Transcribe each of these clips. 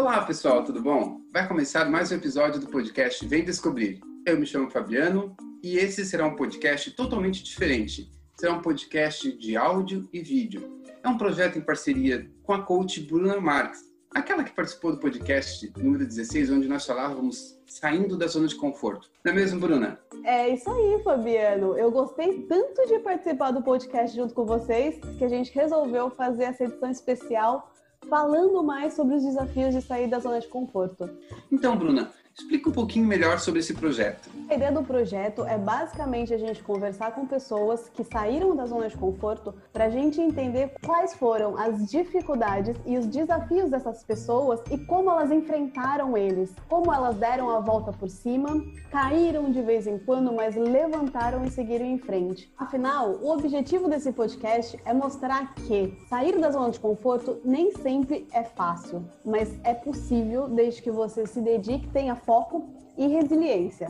Olá, pessoal, tudo bom? Vai começar mais um episódio do podcast Vem Descobrir. Eu me chamo Fabiano e esse será um podcast totalmente diferente. Será um podcast de áudio e vídeo. É um projeto em parceria com a coach Bruna Marques, aquela que participou do podcast número 16, onde nós falávamos saindo da zona de conforto. Não é mesmo, Bruna? É isso aí, Fabiano. Eu gostei tanto de participar do podcast junto com vocês que a gente resolveu fazer essa edição especial falando mais sobre os desafios de sair da zona de conforto. Então, Bruna, Explica um pouquinho melhor sobre esse projeto. A ideia do projeto é basicamente a gente conversar com pessoas que saíram da zona de conforto para a gente entender quais foram as dificuldades e os desafios dessas pessoas e como elas enfrentaram eles, como elas deram a volta por cima, caíram de vez em quando, mas levantaram e seguiram em frente. Afinal, o objetivo desse podcast é mostrar que sair da zona de conforto nem sempre é fácil, mas é possível desde que você se dedique, tenha foco e resiliência.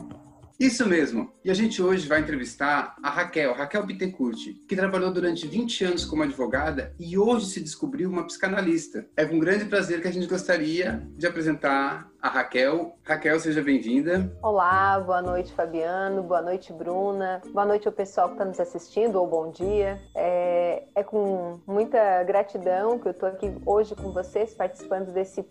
Isso mesmo. E a gente hoje vai entrevistar a Raquel, Raquel Bittencourt, que trabalhou durante 20 anos como advogada e hoje se descobriu uma psicanalista. É com grande prazer que a gente gostaria de apresentar a Raquel. Raquel, seja bem-vinda. Olá, boa noite, Fabiano. Boa noite, Bruna. Boa noite ao pessoal que está nos assistindo, ou bom dia. É, é com muita gratidão que eu estou aqui hoje com vocês, participando desse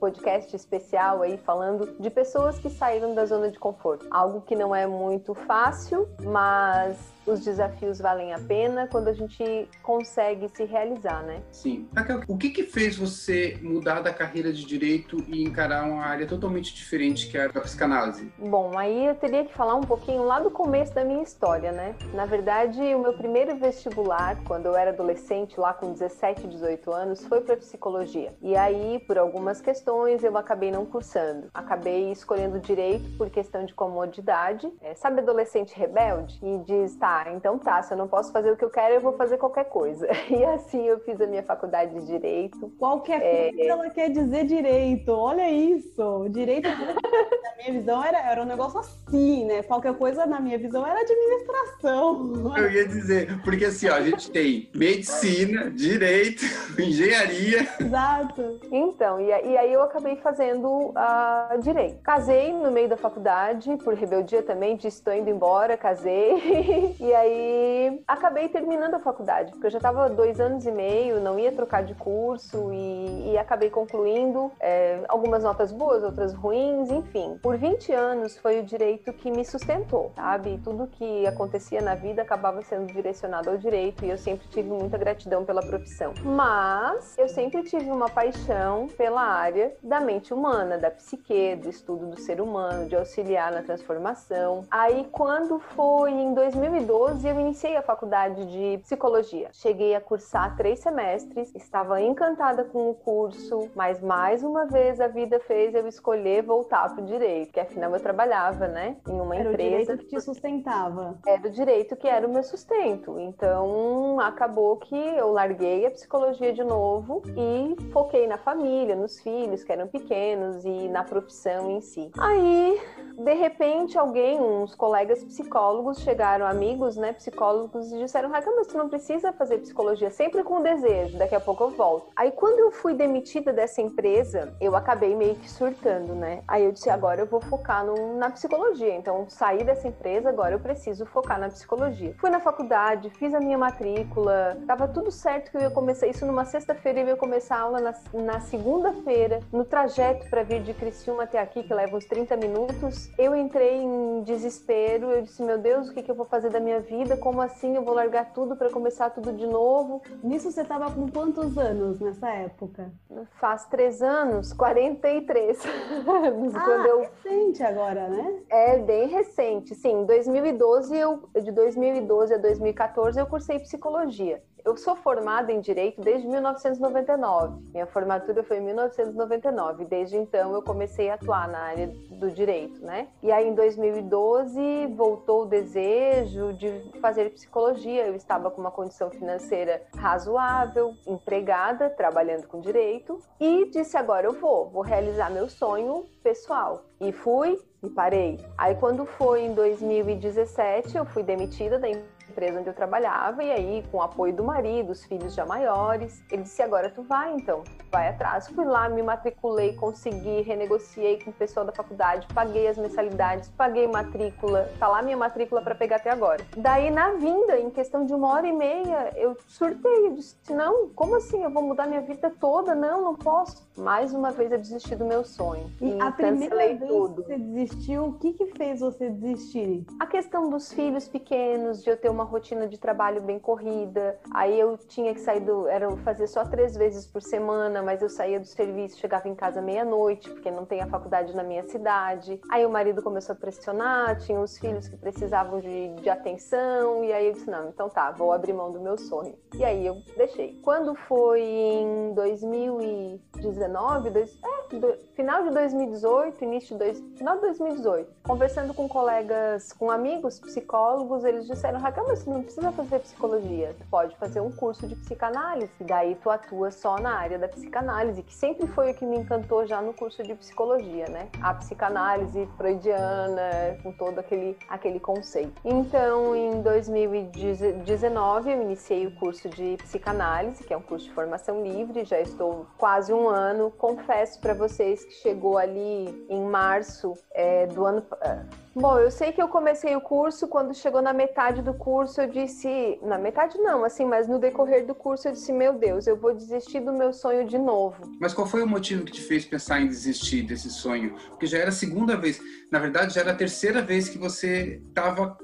podcast especial aí, falando de pessoas que saíram da zona de conforto. Algo que não é muito fácil, mas os desafios valem a pena quando a gente consegue se realizar, né? Sim. Raquel, o que que fez você mudar da carreira de direito e encarar uma área totalmente diferente que é a psicanálise? Bom, aí eu teria que falar um pouquinho lá do começo da minha história, né? Na verdade, o meu primeiro vestibular, quando eu era adolescente, lá com 17, 18 anos, foi para psicologia. E aí, por algumas questões, eu acabei não cursando. Acabei escolhendo direito por questão de comodidade. É, sabe adolescente rebelde? E diz, tá, ah, então tá, se eu não posso fazer o que eu quero, eu vou fazer qualquer coisa. E assim eu fiz a minha faculdade de Direito. Qualquer é... coisa ela quer dizer direito, olha isso. Direito, na minha visão, era, era um negócio assim, né? Qualquer coisa, na minha visão, era administração. Eu ia dizer, porque assim, ó, a gente tem medicina, direito, engenharia. Exato. Então, e, e aí eu acabei fazendo uh, direito. Casei no meio da faculdade, por rebeldia também, disse estou indo embora, casei. E aí acabei terminando a faculdade, porque eu já estava dois anos e meio, não ia trocar de curso e, e acabei concluindo é, algumas notas boas, outras ruins, enfim. Por 20 anos foi o direito que me sustentou, sabe? Tudo que acontecia na vida acabava sendo direcionado ao direito e eu sempre tive muita gratidão pela profissão. Mas eu sempre tive uma paixão pela área da mente humana, da psique, do estudo do ser humano, de auxiliar na transformação. Aí quando foi em 2012, 2012 eu iniciei a faculdade de psicologia. Cheguei a cursar três semestres, estava encantada com o curso, mas mais uma vez a vida fez eu escolher voltar para o direito, que afinal eu trabalhava, né, em uma era empresa. Era o direito que te sustentava. Era o direito que era o meu sustento. Então acabou que eu larguei a psicologia de novo e foquei na família, nos filhos que eram pequenos e na profissão em si. Aí, de repente, alguém, uns colegas psicólogos chegaram a mim amigos, né, psicólogos, e disseram: Raquel, mas tu não precisa fazer psicologia, sempre com desejo, daqui a pouco eu volto. Aí quando eu fui demitida dessa empresa, eu acabei meio que surtando, né? Aí eu disse: agora eu vou focar no, na psicologia. Então, saí dessa empresa, agora eu preciso focar na psicologia. Fui na faculdade, fiz a minha matrícula, tava tudo certo que eu ia começar isso numa sexta-feira, eu ia começar a aula na, na segunda-feira, no trajeto para vir de Criciúma até aqui, que leva uns 30 minutos. Eu entrei em desespero, eu disse: meu Deus, o que, que eu vou fazer da minha vida, como assim eu vou largar tudo para começar tudo de novo? Nisso você estava com quantos anos nessa época? Faz três anos, 43 anos. Ah, quando eu... recente agora, né? É, bem recente. Sim, 2012, eu, de 2012 a 2014 eu cursei psicologia. Eu sou formada em direito desde 1999. Minha formatura foi em 1999. Desde então eu comecei a atuar na área do direito, né? E aí em 2012 voltou o desejo de fazer psicologia. Eu estava com uma condição financeira razoável, empregada, trabalhando com direito e disse agora eu vou, vou realizar meu sonho pessoal. E fui e parei. Aí quando foi em 2017, eu fui demitida da empresa empresa onde eu trabalhava, e aí, com o apoio do marido, os filhos já maiores, ele disse: agora tu vai então, vai atrás. Fui lá, me matriculei, consegui, renegociei com o pessoal da faculdade, paguei as mensalidades, paguei matrícula, tá lá minha matrícula para pegar até agora. Daí, na vinda, em questão de uma hora e meia, eu surtei, eu disse: não, como assim? Eu vou mudar minha vida toda? Não, não posso. Mais uma vez eu desisti do meu sonho. E, e a primeira vez tudo. que você desistiu, o que que fez você desistir? A questão dos filhos pequenos, de eu ter uma rotina de trabalho bem corrida. Aí eu tinha que sair do. Era fazer só três vezes por semana, mas eu saía do serviço, chegava em casa meia-noite, porque não tem a faculdade na minha cidade. Aí o marido começou a pressionar, tinha os filhos que precisavam de, de atenção, e aí eu disse: não, então tá, vou abrir mão do meu sonho. E aí eu deixei. Quando foi em 2019, dois, é, do, final de 2018, início de dois, final de 2018, conversando com colegas, com amigos psicólogos, eles disseram: Raquel, você não precisa fazer psicologia, tu pode fazer um curso de psicanálise, daí tu atua só na área da psicanálise, que sempre foi o que me encantou já no curso de psicologia, né? A psicanálise freudiana, com todo aquele, aquele conceito. Então, em 2019, eu iniciei o curso de psicanálise, que é um curso de formação livre, já estou quase um ano. Confesso para vocês que chegou ali em março é, do ano. Bom, eu sei que eu comecei o curso, quando chegou na metade do curso, eu disse. Na metade não, assim, mas no decorrer do curso eu disse: Meu Deus, eu vou desistir do meu sonho de novo. Mas qual foi o motivo que te fez pensar em desistir desse sonho? Porque já era a segunda vez, na verdade, já era a terceira vez que você estava.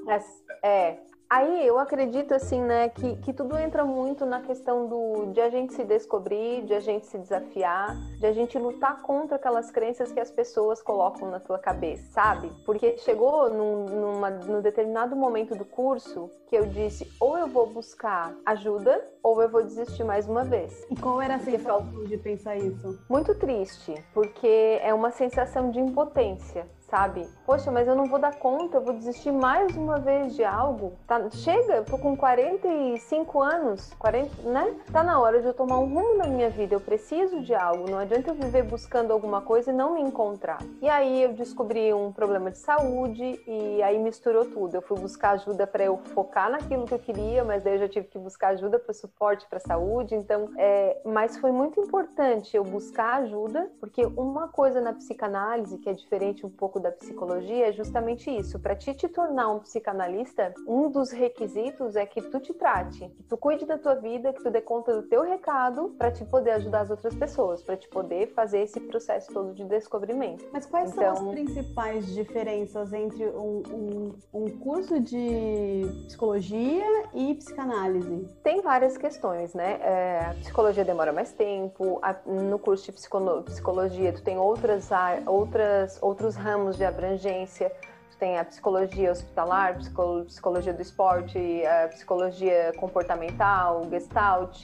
É, é, Aí eu acredito assim, né, que, que tudo entra muito na questão do de a gente se descobrir, de a gente se desafiar, de a gente lutar contra aquelas crenças que as pessoas colocam na tua cabeça, sabe? Porque chegou num, numa, num determinado momento do curso que eu disse, ou eu vou buscar ajuda, ou eu vou desistir mais uma vez. E qual era a sensação de pensar isso? Muito triste, porque é uma sensação de impotência sabe? Poxa, mas eu não vou dar conta, eu vou desistir mais uma vez de algo. Tá, chega, eu tô com 45 anos, 40, né? Tá na hora de eu tomar um rumo na minha vida. Eu preciso de algo. Não adianta eu viver buscando alguma coisa e não me encontrar. E aí eu descobri um problema de saúde e aí misturou tudo. Eu fui buscar ajuda para eu focar naquilo que eu queria, mas daí eu já tive que buscar ajuda para suporte para saúde. Então, é, mas foi muito importante eu buscar ajuda, porque uma coisa na psicanálise que é diferente um pouco da psicologia é justamente isso. Para ti te tornar um psicanalista, um dos requisitos é que tu te trate, que tu cuide da tua vida, que tu dê conta do teu recado para te poder ajudar as outras pessoas, para te poder fazer esse processo todo de descobrimento. Mas quais então... são as principais diferenças entre um, um, um curso de psicologia e psicanálise? Tem várias questões, né? É, a psicologia demora mais tempo, a, no curso de psicologia tu tem outras, outras, outros ramos de abrangência. Tu tem a psicologia hospitalar, psicologia do esporte, a psicologia comportamental, gestalt,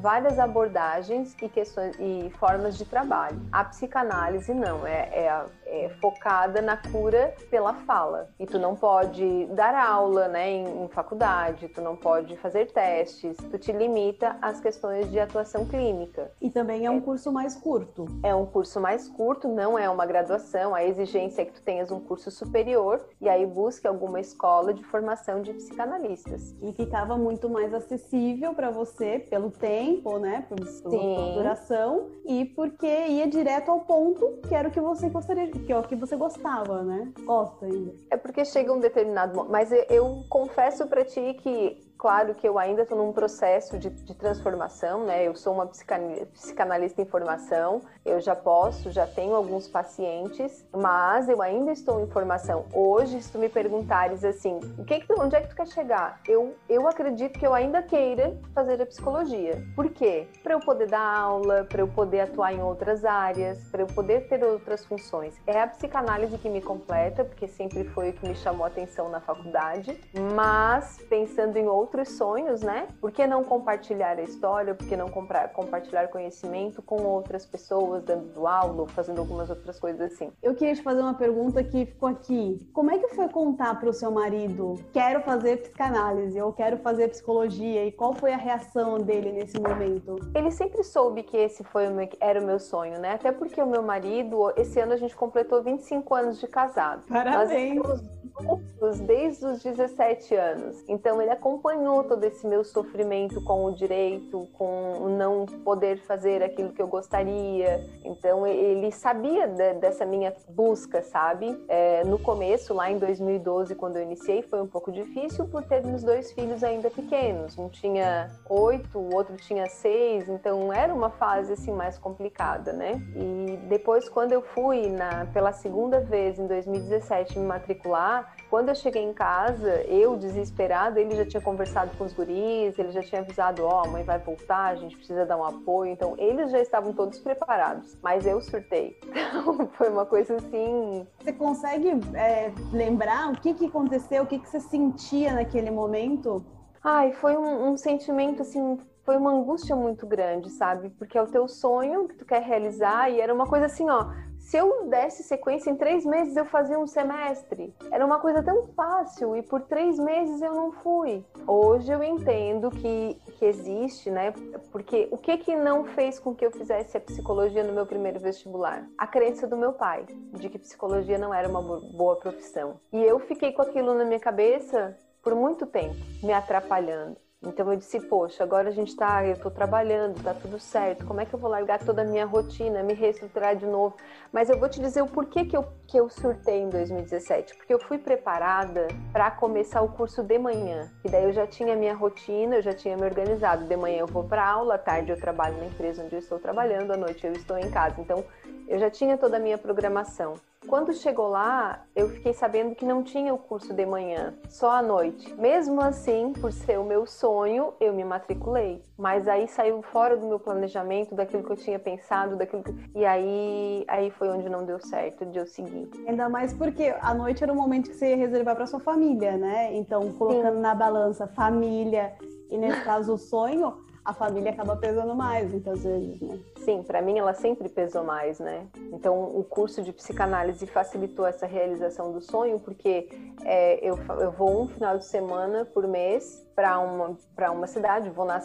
várias abordagens e questões e formas de trabalho. A psicanálise não, é, é a é, focada na cura pela fala. E tu não pode dar aula né, em, em, faculdade, tu não pode fazer testes, tu te limita às questões de atuação clínica. E também é um curso mais curto. É um curso mais curto, não é uma graduação, a exigência é que tu tenhas um curso superior e aí busque alguma escola de formação de psicanalistas. E ficava muito mais acessível para você pelo tempo, né, pela duração e porque ia direto ao ponto que era o que você gostaria que é o que você gostava, né? Gosta ainda. É porque chega um determinado Mas eu, eu confesso para ti que claro que eu ainda estou num processo de, de, transformação, né? Eu sou uma psicanalista em formação, eu já posso, já tenho alguns pacientes, mas eu ainda estou em formação. Hoje, se tu me perguntares assim, o que, que tu, onde é que tu quer chegar? Eu, eu acredito que eu ainda queira fazer a psicologia. Por quê? Para eu poder dar aula, para eu poder atuar em outras áreas, para eu poder ter outras funções. É a psicanálise que me completa, porque sempre foi o que me chamou a atenção na faculdade, mas pensando em outros outros sonhos, né? Por que não compartilhar a história? Por que não compartilhar conhecimento com outras pessoas, dando aula ou fazendo algumas outras coisas assim? Eu queria te fazer uma pergunta que ficou aqui. Como é que foi contar para o seu marido, quero fazer psicanálise ou quero fazer psicologia? E qual foi a reação dele nesse momento? Ele sempre soube que esse foi o meu, era o meu sonho, né? Até porque o meu marido, esse ano a gente completou 25 anos de casado. Parabéns! Nós estamos juntos desde os 17 anos. Então ele acompanhou todo esse meu sofrimento com o direito, com o não poder fazer aquilo que eu gostaria. Então ele sabia de, dessa minha busca, sabe? É, no começo, lá em 2012, quando eu iniciei, foi um pouco difícil por termos dois filhos ainda pequenos. Um tinha oito, o outro tinha seis, então era uma fase assim mais complicada, né? E depois, quando eu fui na, pela segunda vez em 2017 me matricular, quando eu cheguei em casa, eu desesperada, ele já tinha conversado com os guris, ele já tinha avisado, ó, oh, a mãe vai voltar, a gente precisa dar um apoio. Então, eles já estavam todos preparados, mas eu surtei. Então, foi uma coisa assim. Você consegue é, lembrar o que, que aconteceu, o que, que você sentia naquele momento? Ai, foi um, um sentimento assim foi uma angústia muito grande, sabe? Porque é o teu sonho que tu quer realizar e era uma coisa assim, ó, se eu desse sequência em três meses, eu fazia um semestre. Era uma coisa tão fácil e por três meses eu não fui. Hoje eu entendo que, que existe, né? Porque o que que não fez com que eu fizesse a psicologia no meu primeiro vestibular? A crença do meu pai de que psicologia não era uma boa profissão. E eu fiquei com aquilo na minha cabeça por muito tempo, me atrapalhando. Então eu disse, poxa, agora a gente tá, eu tô trabalhando, tá tudo certo, como é que eu vou largar toda a minha rotina, me reestruturar de novo? Mas eu vou te dizer o porquê que eu, que eu surtei em 2017, porque eu fui preparada para começar o curso de manhã, e daí eu já tinha a minha rotina, eu já tinha me organizado, de manhã eu vou para aula, à tarde eu trabalho na empresa onde eu estou trabalhando, à noite eu estou em casa, então eu já tinha toda a minha programação. Quando chegou lá, eu fiquei sabendo que não tinha o curso de manhã, só à noite. Mesmo assim, por ser o meu sonho, eu me matriculei. Mas aí saiu fora do meu planejamento, daquilo que eu tinha pensado, daquilo que... e aí aí foi onde não deu certo de eu seguir. Ainda mais porque a noite era o momento que você ia reservar para sua família, né? Então, colocando Sim. na balança família e nesse caso o sonho, a família acaba pesando mais muitas vezes, né? Sim, para mim ela sempre pesou mais, né? Então o curso de psicanálise facilitou essa realização do sonho, porque é, eu, eu vou um final de semana por mês para uma, para uma cidade, vou na,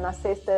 na sexta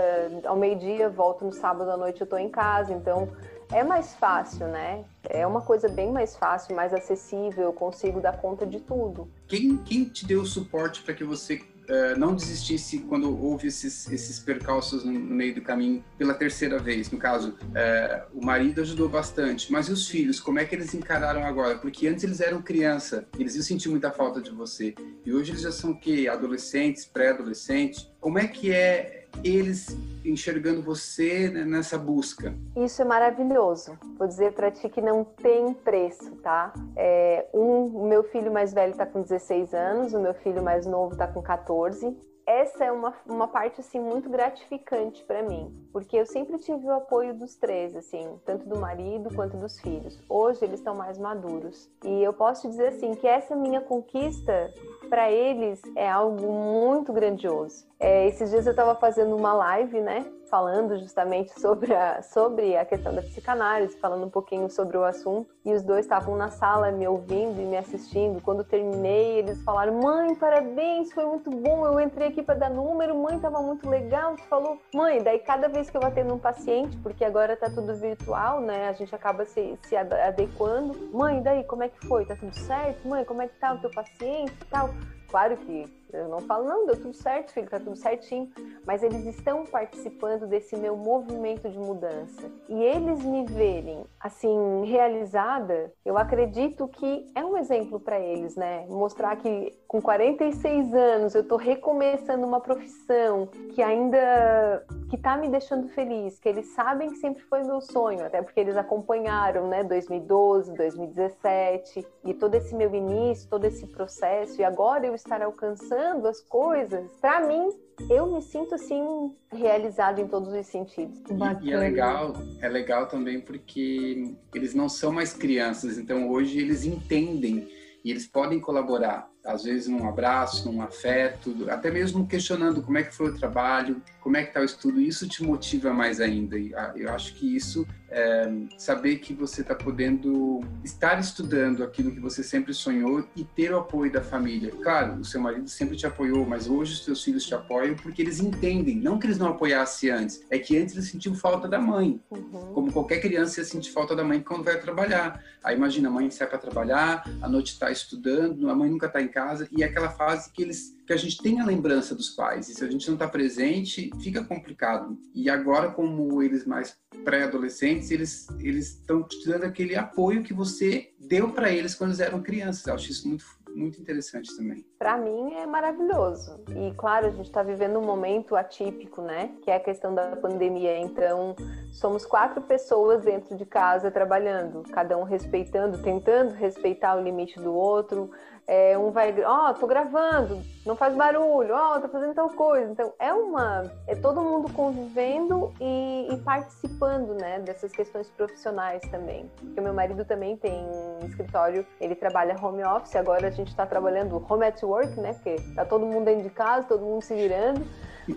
ao meio-dia, volto no sábado à noite, eu estou em casa, então é mais fácil, né? É uma coisa bem mais fácil, mais acessível, eu consigo dar conta de tudo. Quem, quem te deu o suporte para que você uh, não desistisse quando houve esses, esses percalços no, no, meio do caminho pela terceira vez. No caso, uh, o marido ajudou bastante, mas e os filhos? Como é que eles encararam agora? Porque antes eles eram criança, eles iam sentir muita falta de você. E hoje eles já são o quê? Adolescentes, pré-adolescentes. Como é que é eles enxergando você né, nessa busca? Isso é maravilhoso. Vou dizer para ti que não tem preço, tá? É, um, o meu filho mais velho está com 16 anos, o meu filho mais novo está com 14 essa é uma, uma parte assim muito gratificante para mim, porque eu sempre tive o apoio dos três, assim, tanto do marido quanto dos filhos. Hoje eles estão mais maduros e eu posso dizer assim que essa minha conquista para eles é algo muito grandioso. É, esses dias eu estava fazendo uma live, né? Falando justamente sobre a, sobre a questão da psicanálise, falando um pouquinho sobre o assunto, e os dois estavam na sala me ouvindo e me assistindo. Quando terminei, eles falaram: Mãe, parabéns, foi muito bom. Eu entrei aqui para dar número, mãe, tava muito legal. Tu falou, mãe, daí cada vez que eu atendo um paciente, porque agora tá tudo virtual, né? A gente acaba se, se adequando. Mãe, daí como é que foi? Tá tudo certo? Mãe, como é que tá o teu paciente e tal? Claro que eu não falo, não, deu tudo certo, filho, tá tudo certinho. Mas eles estão participando desse meu movimento de mudança. E eles me verem, assim, realizada, eu acredito que é um exemplo para eles, né? Mostrar que com 46 anos eu tô recomeçando uma profissão que ainda que tá me deixando feliz, que eles sabem que sempre foi meu sonho, até porque eles acompanharam, né, 2012, 2017 e todo esse meu início, todo esse processo e agora eu estar alcançando as coisas, para mim eu me sinto assim realizado em todos os sentidos. E, e, é legal, é legal também porque eles não são mais crianças, então hoje eles entendem e eles podem colaborar. Às vezes um abraço, um afeto, até mesmo questionando como é que foi o trabalho, como é que está o estudo, isso te motiva mais ainda. E ah, eu acho que isso, é, saber que você está podendo estar estudando aquilo que você sempre sonhou e ter o apoio da família. Claro, o seu marido sempre te apoiou, mas hoje os seus filhos te apoiam porque eles entendem, não que eles não apoiassem antes, é que antes eles sentiam falta da mãe. Uhum. Como qualquer criança ia sentir falta da mãe quando vai trabalhar. Aí imagina, a mãe sai para trabalhar, a noite está estudando, a mãe nunca está em casa, e é aquela fase que eles que a gente tem a lembrança dos pais. E se a gente não está presente, fica complicado. E agora, como eles mais pré-adolescentes, eles eles estão te dando aquele apoio que você deu para eles quando eles eram crianças. Eu acho isso muito muito interessante também. Para mim é maravilhoso. E claro, a gente está vivendo um momento atípico, né? Que é a questão da pandemia. Então, somos quatro pessoas dentro de casa trabalhando, cada um respeitando, tentando respeitar o limite do outro é, um vai, ó, oh, tô gravando, não faz barulho, ó, oh, tô fazendo tal coisa. Então, é uma. É todo mundo convivendo e, e, participando, né, dessas questões profissionais também. Porque meu marido também tem um escritório, ele trabalha home office, agora a gente tá trabalhando home at work, né, porque tá todo mundo dentro de casa, todo mundo se virando.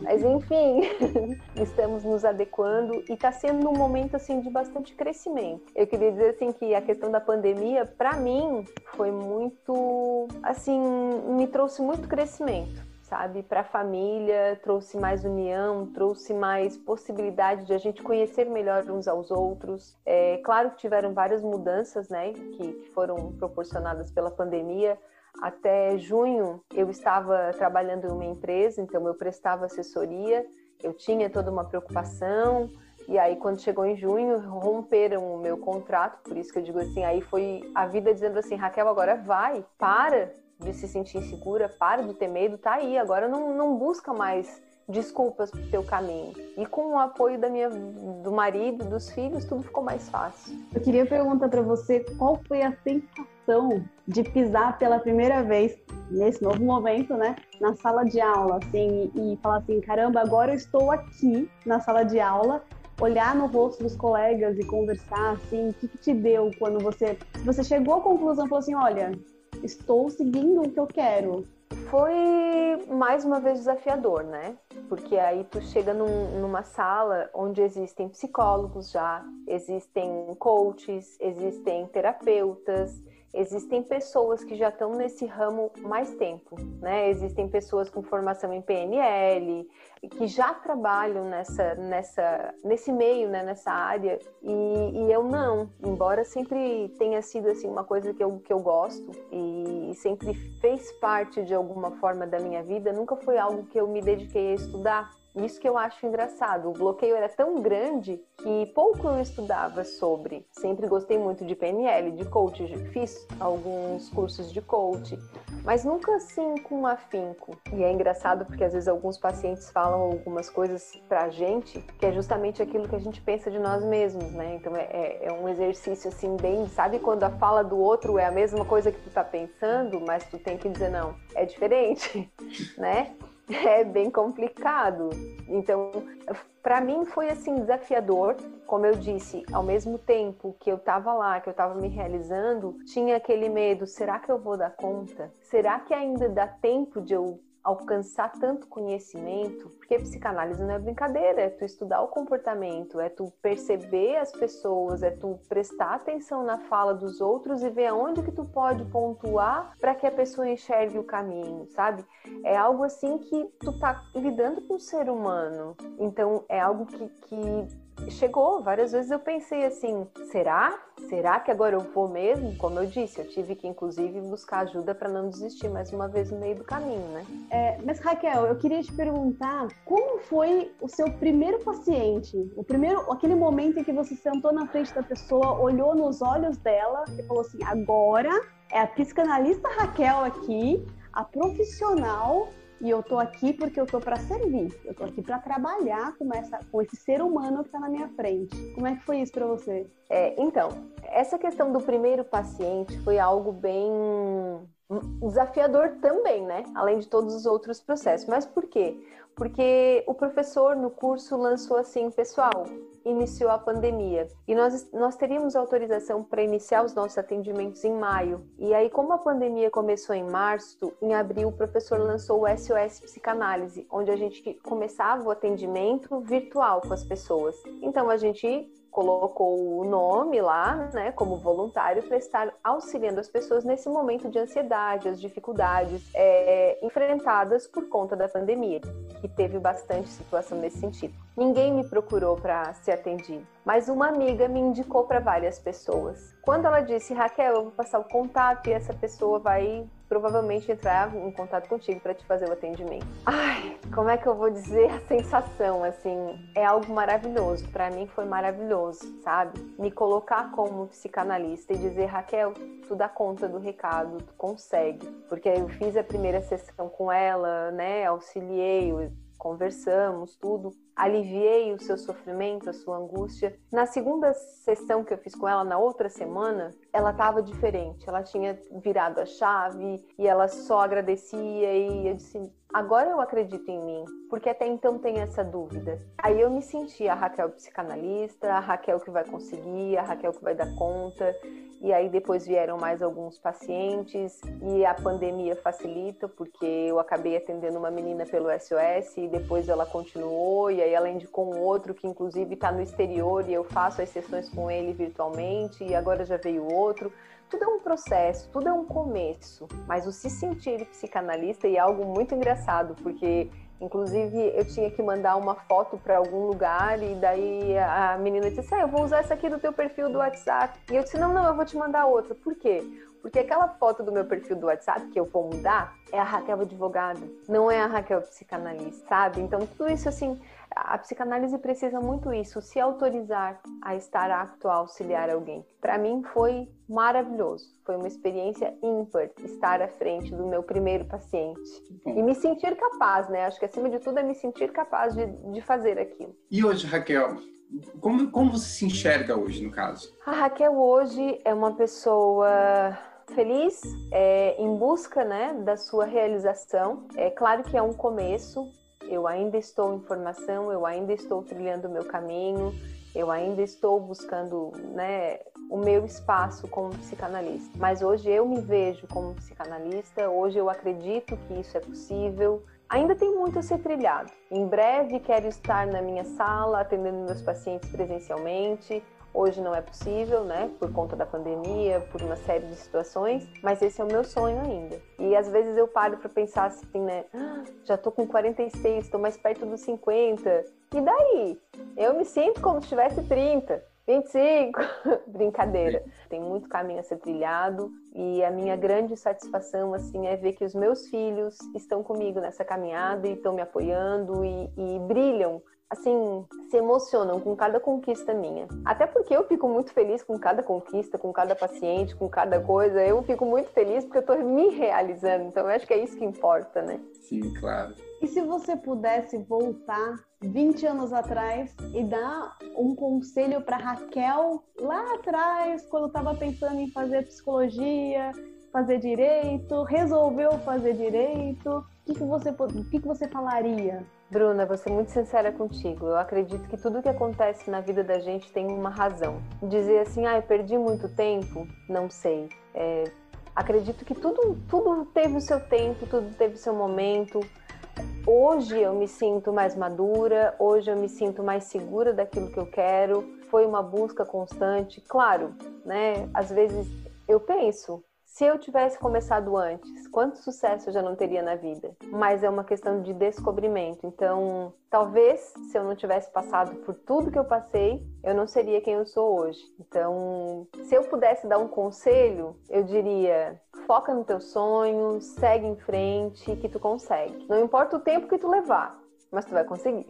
Mas enfim, estamos nos adequando e está sendo um momento assim de bastante crescimento. Eu queria dizer assim que a questão da pandemia, para mim, foi muito assim, me trouxe muito crescimento sabe? Para a família, trouxe mais união, trouxe mais possibilidade de a gente conhecer melhor uns aos outros. É claro que tiveram várias mudanças, né, que foram proporcionadas pela pandemia, até junho eu estava trabalhando em uma empresa, então eu prestava assessoria, eu tinha toda uma preocupação. E aí, quando chegou em junho, romperam o meu contrato, por isso que eu digo assim, aí foi a vida dizendo assim, Raquel, agora vai, para de se sentir insegura, para de ter medo, tá aí, agora não, não busca mais desculpas pro teu caminho. E com o apoio da minha, do marido, dos filhos, tudo ficou mais fácil. Eu queria perguntar para você qual foi a sensação de pisar pela primeira vez nesse novo momento, né, na sala de aula, assim, e, e falar assim, caramba, agora eu estou aqui na sala de aula olhar no rosto dos colegas e conversar, assim, o que, que te deu quando você, você chegou à conclusão falou assim, olha, estou seguindo o que eu quero, foi mais uma vez desafiador, né? Porque aí tu chega num, numa sala onde existem psicólogos já, existem coaches, existem terapeutas, existem pessoas que já estão nesse ramo mais tempo, né? Existem pessoas com formação em PNL que já trabalham nessa, nessa, nesse meio, né? Nessa área e, e, eu não, embora sempre tenha sido assim uma coisa que eu, que eu gosto e sempre fez parte de alguma forma da minha vida, nunca foi algo que eu me dediquei a estudar. Isso que eu acho engraçado. O bloqueio era tão grande que pouco eu estudava sobre. Sempre gostei muito de PNL, de coach, fiz alguns cursos de coach, mas nunca assim com afinco. E é engraçado porque às vezes alguns pacientes falam algumas coisas pra gente que é justamente aquilo que a gente pensa de nós mesmos, né? Então é, é, é um exercício assim bem, sabe quando a fala do outro é a mesma coisa que tu tá pensando, mas tu tem que dizer não, é diferente, né? é bem complicado. Então, para mim foi assim desafiador, como eu disse, ao mesmo tempo que eu estava lá, que eu estava me realizando, tinha aquele medo, será que eu vou dar conta? Será que ainda dá tempo de eu alcançar tanto conhecimento, porque psicanálise não é brincadeira, é tu estudar o comportamento, é tu perceber as pessoas, é tu prestar atenção na fala dos outros e ver aonde que tu pode pontuar para que a pessoa enxergue o caminho, sabe? É algo assim que tu tá lidando com o ser humano. Então é algo que, que chegou. Várias vezes eu pensei assim: será? Será que agora eu vou mesmo? Como eu disse, eu tive que inclusive buscar ajuda para não desistir mais uma vez no meio do caminho, né? É, mas Raquel, eu queria te perguntar como foi o seu primeiro paciente? O primeiro, aquele momento em que você sentou na frente da pessoa, olhou nos olhos dela e falou assim: agora é a psicanalista Raquel aqui, a profissional e eu tô aqui porque eu tô para servir. Eu tô aqui para trabalhar com, essa, com esse ser humano que tá na minha frente. Como é que foi isso para você? É, então, essa questão do primeiro paciente foi algo bem desafiador também, né? Além de todos os outros processos. Mas por quê? Porque o professor no curso lançou assim, pessoal, iniciou a pandemia e nós, nós teríamos autorização para iniciar os nossos atendimentos em maio. E aí, como a pandemia começou em março, em abril o professor lançou o SOS Psicanálise, onde a gente começava o atendimento virtual com as pessoas. Então a gente colocou o nome lá, né, como voluntário para estar auxiliando as pessoas nesse momento de ansiedade, as dificuldades é, enfrentadas por conta da pandemia, que teve bastante situação nesse sentido. Ninguém me procurou para ser atendido, mas uma amiga me indicou para várias pessoas. Quando ela disse, Raquel, eu vou passar o contato e essa pessoa vai provavelmente entrar em contato contigo para te fazer o atendimento. Ai, como é que eu vou dizer a sensação assim? É algo maravilhoso. Para mim foi maravilhoso, sabe? Me colocar como psicanalista e dizer, Raquel, tu dá conta do recado, tu consegue. Porque eu fiz a primeira sessão com ela, né? Auxiliei, conversamos, tudo, aliviei o seu sofrimento, a sua angústia. Na segunda sessão que eu fiz com ela, na outra semana, ela estava diferente. Ela tinha virado a chave e ela só agradecia e eu disse: agora eu acredito em mim, porque até então tem essa dúvida. Aí eu me senti a Raquel psicanalista, a Raquel que vai conseguir, a Raquel que vai dar conta. E aí depois vieram mais alguns pacientes e a pandemia facilita porque eu acabei atendendo uma menina pelo SOS e depois ela continuou e aí ela indicou um outro que inclusive está no exterior e eu faço as sessões com ele virtualmente e agora já veio outro. Tudo é um processo, tudo é um começo, mas o se sentir psicanalista é algo muito engraçado porque Inclusive, eu tinha que mandar uma foto para algum lugar e daí a menina disse: ah, eu vou usar essa aqui do teu perfil do WhatsApp. E eu disse: não, não, eu vou te mandar outra. Por quê? Porque aquela foto do meu perfil do WhatsApp que eu vou mudar é a Raquel advogada, não é a Raquel psicanalista, sabe? Então, tudo isso assim, a psicanálise precisa muito isso, se autorizar a estar apto a auxiliar alguém. Para mim foi maravilhoso, foi uma experiência ímpar estar à frente do meu primeiro paciente e me sentir capaz, né? Acho que acima de tudo é me sentir capaz de, de fazer aquilo. E hoje, Raquel, como, como você se enxerga hoje, no caso? A Raquel hoje é uma pessoa feliz, é, em busca né, da sua realização. É claro que é um começo, eu ainda estou em formação, eu ainda estou trilhando o meu caminho, eu ainda estou buscando né, o meu espaço como psicanalista. Mas hoje eu me vejo como psicanalista, hoje eu acredito que isso é possível. Ainda tem muito a ser trilhado. Em breve quero estar na minha sala atendendo meus pacientes presencialmente. Hoje não é possível, né, por conta da pandemia, por uma série de situações, mas esse é o meu sonho ainda. E às vezes eu paro para pensar assim, né, ah, já tô com 46, estou mais perto dos 50. E daí? Eu me sinto como se tivesse 30. 25! Brincadeira. Tem muito caminho a ser trilhado e a minha grande satisfação assim é ver que os meus filhos estão comigo nessa caminhada e estão me apoiando e, e brilham assim, se emocionam com cada conquista minha. Até porque eu fico muito feliz com cada conquista, com cada paciente, com cada coisa. Eu fico muito feliz porque eu tô me realizando. Então eu acho que é isso que importa, né? Sim, claro. E se você pudesse voltar 20 anos atrás e dar um conselho para Raquel lá atrás, quando estava pensando em fazer psicologia, fazer direito, resolveu fazer direito, o que, que, você, o que, que você falaria? Bruna, vou ser muito sincera contigo. Eu acredito que tudo que acontece na vida da gente tem uma razão. Dizer assim, ah, perdi muito tempo, não sei. É, acredito que tudo, tudo teve o seu tempo, tudo teve o seu momento. Hoje eu me sinto mais madura, hoje eu me sinto mais segura daquilo que eu quero. Foi uma busca constante, claro, né? Às vezes eu penso, se eu tivesse começado antes, quanto sucesso eu já não teria na vida? Mas é uma questão de descobrimento. Então, talvez se eu não tivesse passado por tudo que eu passei, eu não seria quem eu sou hoje. Então, se eu pudesse dar um conselho, eu diria: foca no teu sonho, segue em frente, que tu consegue. Não importa o tempo que tu levar, mas tu vai conseguir.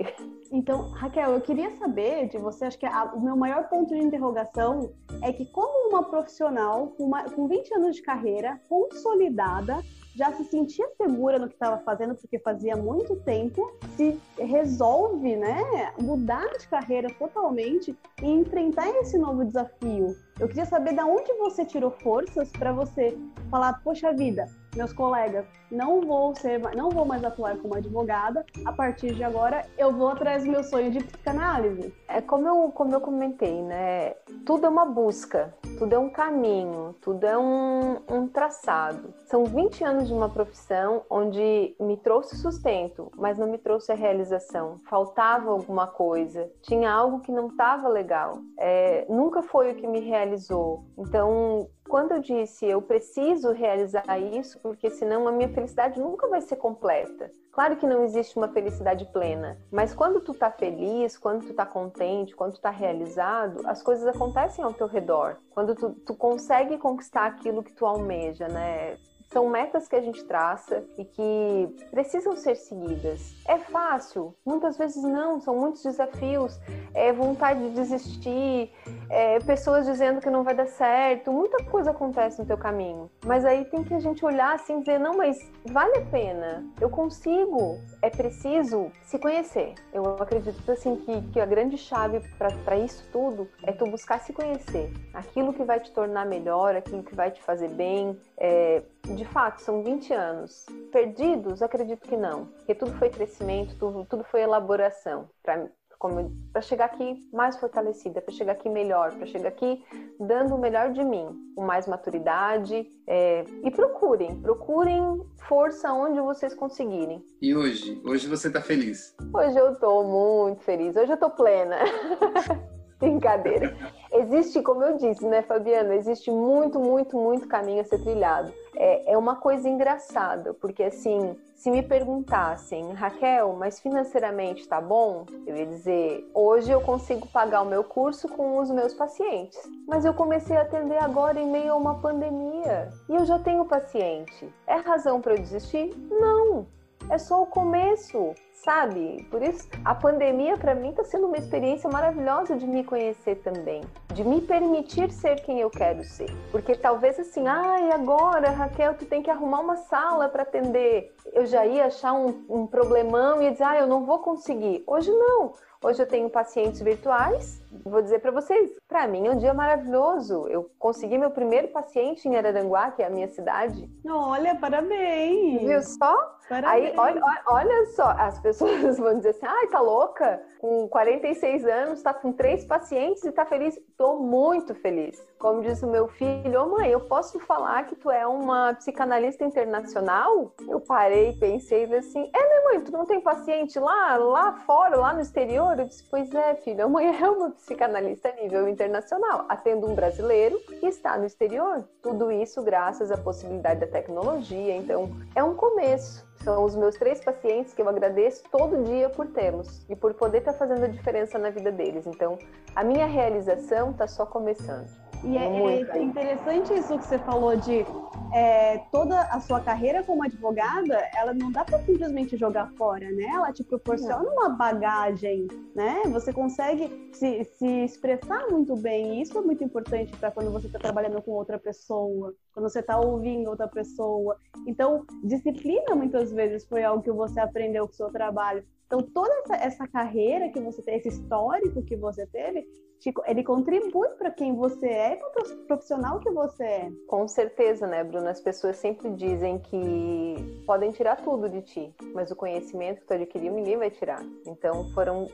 Então, Raquel, eu queria saber de você, acho que a, o meu maior ponto de interrogação é que como uma profissional com, uma, com 20 anos de carreira, consolidada, já se sentia segura no que estava fazendo, porque fazia muito tempo, se resolve, né, mudar de carreira totalmente e enfrentar esse novo desafio. Eu queria saber de onde você tirou forças para você falar, poxa vida, meus colegas, não vou ser, não vou mais atuar como advogada. A partir de agora, eu vou atrás do meu sonho de psicanálise. É como eu, como eu comentei, né? Tudo é uma busca, tudo é um caminho, tudo é um, um traçado. São 20 anos de uma profissão onde me trouxe sustento, mas não me trouxe a realização. Faltava alguma coisa, tinha algo que não estava legal. É, nunca foi o que me realizou. Então, quando eu disse eu preciso realizar isso, porque senão a minha felicidade nunca vai ser completa. Claro que não existe uma felicidade plena, mas quando tu tá feliz, quando tu tá contente, quando tu tá realizado, as coisas acontecem ao teu redor. Quando tu, tu consegue conquistar aquilo que tu almeja, né? São metas que a gente traça e que precisam ser seguidas. É fácil? Muitas vezes não, são muitos desafios, é vontade de desistir, é pessoas dizendo que não vai dar certo, muita coisa acontece no teu caminho. Mas aí tem que a gente olhar assim e dizer, não, mas vale a pena, eu consigo, é preciso se conhecer. Eu acredito assim que, que a grande chave para isso tudo é tu buscar se conhecer. Aquilo que vai te tornar melhor, aquilo que vai te fazer bem, é, de fato, são 20 anos. Perdidos? Acredito que não. Porque tudo foi crescimento, tudo, tudo foi elaboração. Para chegar aqui mais fortalecida, para chegar aqui melhor, para chegar aqui dando o melhor de mim, com mais maturidade. É, e procurem, procurem força onde vocês conseguirem. E hoje? Hoje você está feliz? Hoje eu estou muito feliz, hoje eu estou plena. Brincadeira. Existe, como eu disse, né, Fabiana, existe muito, muito, muito caminho a ser trilhado. É, é uma coisa engraçada, porque assim, se me perguntassem, Raquel, mas financeiramente tá bom? Eu ia dizer, hoje eu consigo pagar o meu curso com os meus pacientes. Mas eu comecei a atender agora em meio a uma pandemia e eu já tenho paciente. É razão para eu desistir? Não. É só o começo sabe? Por isso, a pandemia para mim está sendo uma experiência maravilhosa de me conhecer também, de me permitir ser quem eu quero ser. Porque talvez assim, ai, agora, Raquel, tu tem que arrumar uma sala para atender. Eu já ia achar um, um problemão e ia dizer, ah, eu não vou conseguir. Hoje não. Hoje eu tenho pacientes virtuais. Vou dizer para vocês, para mim é um dia maravilhoso. Eu consegui meu primeiro paciente em Araranguá, que é a minha cidade. Olha, parabéns! Viu só? Parabéns. Aí, olha, olha só, as pessoas vão dizer assim, ai, tá louca? Com 46 anos, tá com três pacientes e tá feliz? Tô muito feliz. Como diz o meu filho, ô oh, mãe, eu posso falar que tu é uma psicanalista internacional? Eu parei, pensei assim, é, né, mãe? Tu não tem paciente lá, lá fora, lá no exterior? Eu disse, pois é, filho, a mãe é uma psicanalista a nível internacional, atendo um brasileiro que está no exterior. Tudo isso graças à possibilidade da tecnologia. Então, é um começo. São os meus três pacientes que eu agradeço todo dia por tê-los e por poder estar fazendo a diferença na vida deles. Então, a minha realização está só começando. E é, é interessante isso que você falou de é, toda a sua carreira como advogada, ela não dá para simplesmente jogar fora, né? Ela te proporciona não. uma bagagem, né? Você consegue se, se expressar muito bem. E isso é muito importante para quando você está trabalhando com outra pessoa, quando você está ouvindo outra pessoa. Então, disciplina muitas vezes foi algo que você aprendeu com o seu trabalho. Então, toda essa, essa carreira que você tem, esse histórico que você teve, ele contribui para quem você é e para o profissional que você é. Com certeza, né, Bruna? As pessoas sempre dizem que podem tirar tudo de ti, mas o conhecimento que tu adquiriu ninguém vai tirar. Então, foram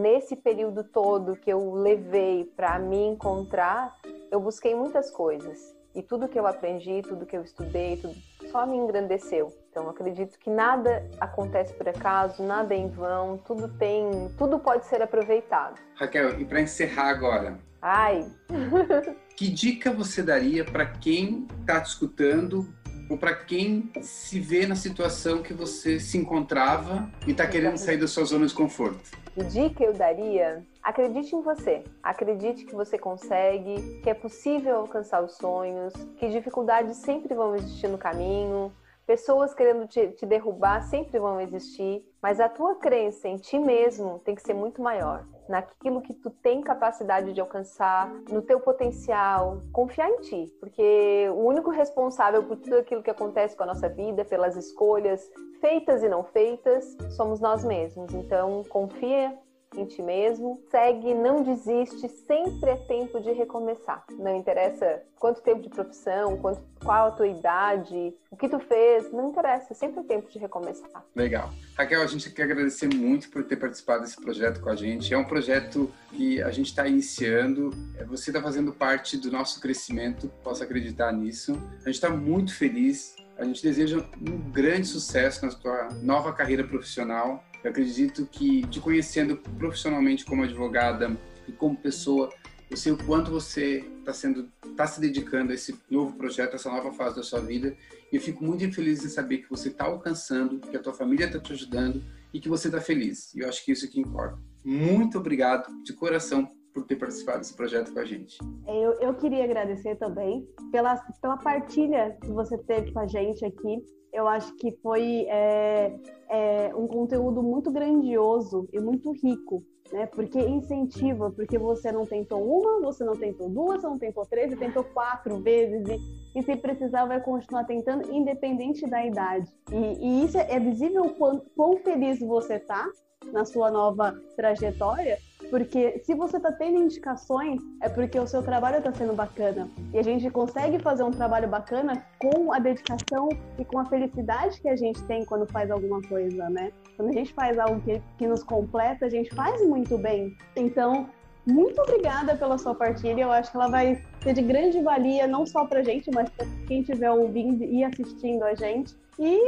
nesse período todo que eu levei para me encontrar, eu busquei muitas coisas. E tudo que eu aprendi, tudo que eu estudei, tudo só me engrandeceu. Então acredito que nada acontece por acaso, nada é em vão, tudo tem, tudo pode ser aproveitado. Raquel, e para encerrar agora. Ai. que dica você daria para quem está te escutando ou para quem se vê na situação que você se encontrava e está querendo sair da sua zona de conforto? Que dica eu daria? Acredite em você. Acredite que você consegue, que é possível alcançar os sonhos, que dificuldades sempre vão existir no caminho, Pessoas querendo te, te, derrubar sempre vão existir, mas a tua crença em ti mesmo tem que ser muito maior. Naquilo que tu tem capacidade de alcançar, no teu potencial, confiar em ti, porque o único responsável por tudo aquilo que acontece com a nossa vida, pelas escolhas feitas e não feitas, somos nós mesmos. Então, confia em ti mesmo, segue, não desiste, sempre é tempo de recomeçar. Não interessa quanto tempo de profissão, quanto, qual a tua idade, o que tu fez, não interessa, sempre é tempo de recomeçar. Legal. Raquel, a gente quer agradecer muito por ter participado desse projeto com a gente. É um projeto que a gente está iniciando, você está fazendo parte do nosso crescimento, posso acreditar nisso. A gente está muito feliz a gente deseja um grande sucesso na sua nova carreira profissional. Eu acredito que te conhecendo profissionalmente como advogada e como pessoa, eu sei o quanto você está sendo, está se dedicando a esse novo projeto, essa nova fase da sua vida. E eu fico muito feliz em saber que você está alcançando, que a tua família está te ajudando e que você está feliz. E eu acho que isso que importa. Muito obrigado de coração por ter participado desse projeto com a gente. Eu, eu queria agradecer também pela, pela partilha que você teve com a gente aqui. Eu acho que foi é, é, um conteúdo muito grandioso e muito rico, né? Porque incentiva, porque você não tentou uma, você não tentou duas, você não tentou três, você tentou quatro vezes e, e se precisar vai continuar tentando, independente da idade. E, e isso é, é visível o quão, quão feliz você tá na sua nova trajetória, porque se você está tendo indicações, é porque o seu trabalho está sendo bacana. E a gente consegue fazer um trabalho bacana com a dedicação e com a felicidade que a gente tem quando faz alguma coisa, né? Quando a gente faz algo que, que nos completa, a gente faz muito bem. Então, muito obrigada pela sua partilha. Eu acho que ela vai ser de grande valia, não só para a gente, mas para quem estiver ouvindo e assistindo a gente. E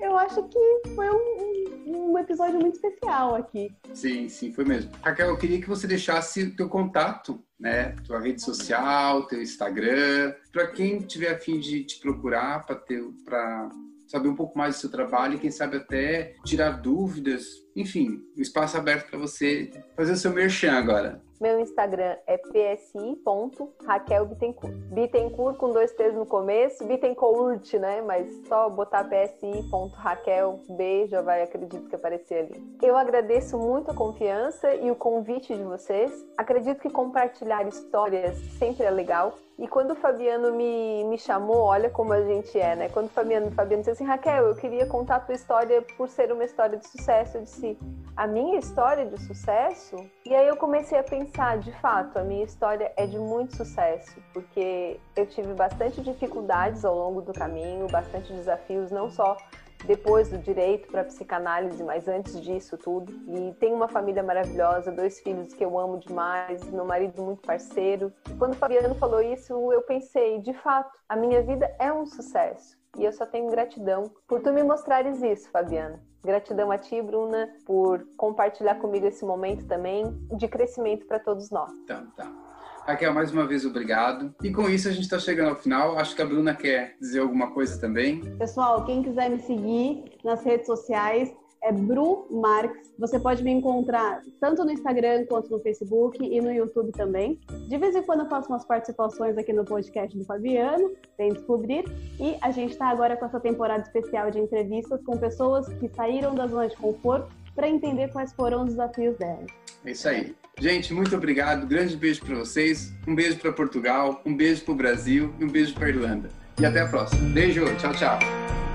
eu acho que foi um, um, episódio muito especial aqui. Sim, sim, foi mesmo. Raquel, eu queria que você deixasse o teu contato, né? Tua rede social, teu Instagram, para quem tiver a fim de te procurar para ter para saber um pouco mais do seu trabalho e quem sabe até tirar dúvidas. Enfim, um espaço aberto para você fazer o seu merchan agora. Meu Instagram é psi.raquelbittencourt. Bittencourt com dois T's no começo, Bittencourt, né? Mas só botar psi.raquelb já vai, acredito que aparecer ali. Eu agradeço muito a confiança e o convite de vocês. Acredito que compartilhar histórias sempre é legal. E quando o Fabiano me, me chamou, olha como a gente é, né? Quando o Fabiano, Fabiano disse assim, Raquel, eu queria contar a tua história por ser uma história de sucesso. Eu disse, a minha história de sucesso? E aí eu comecei a pensar, de fato, a minha história é de muito sucesso, porque eu tive bastante dificuldades ao longo do caminho, bastante desafios, não só depois do direito para psicanálise, mas antes disso tudo. E tenho uma família maravilhosa, dois filhos que eu amo demais, meu marido muito parceiro. Quando o Fabiano falou isso, eu pensei, de fato, a minha vida é um sucesso. E eu só tenho gratidão por tu me mostrares isso, Fabiana. Gratidão a ti, Bruna, por compartilhar comigo esse momento também de crescimento para todos nós. Tá, tá. Raquel, mais uma vez, obrigado. E com isso a gente está chegando ao final. Acho que a Bruna quer dizer alguma coisa também. Pessoal, quem quiser me seguir nas redes sociais, é Bru Marx. Você pode me encontrar tanto no Instagram quanto no Facebook e no YouTube também. De vez em quando eu faço umas participações aqui no podcast do Fabiano, vem descobrir. E a gente está agora com essa temporada especial de entrevistas com pessoas que saíram da zona de conforto para entender quais foram os desafios delas. É isso aí. Gente, muito obrigado. Grande beijo para vocês. Um beijo para Portugal, um beijo para o Brasil e um beijo para Irlanda. E até a próxima. Beijo. Tchau, tchau.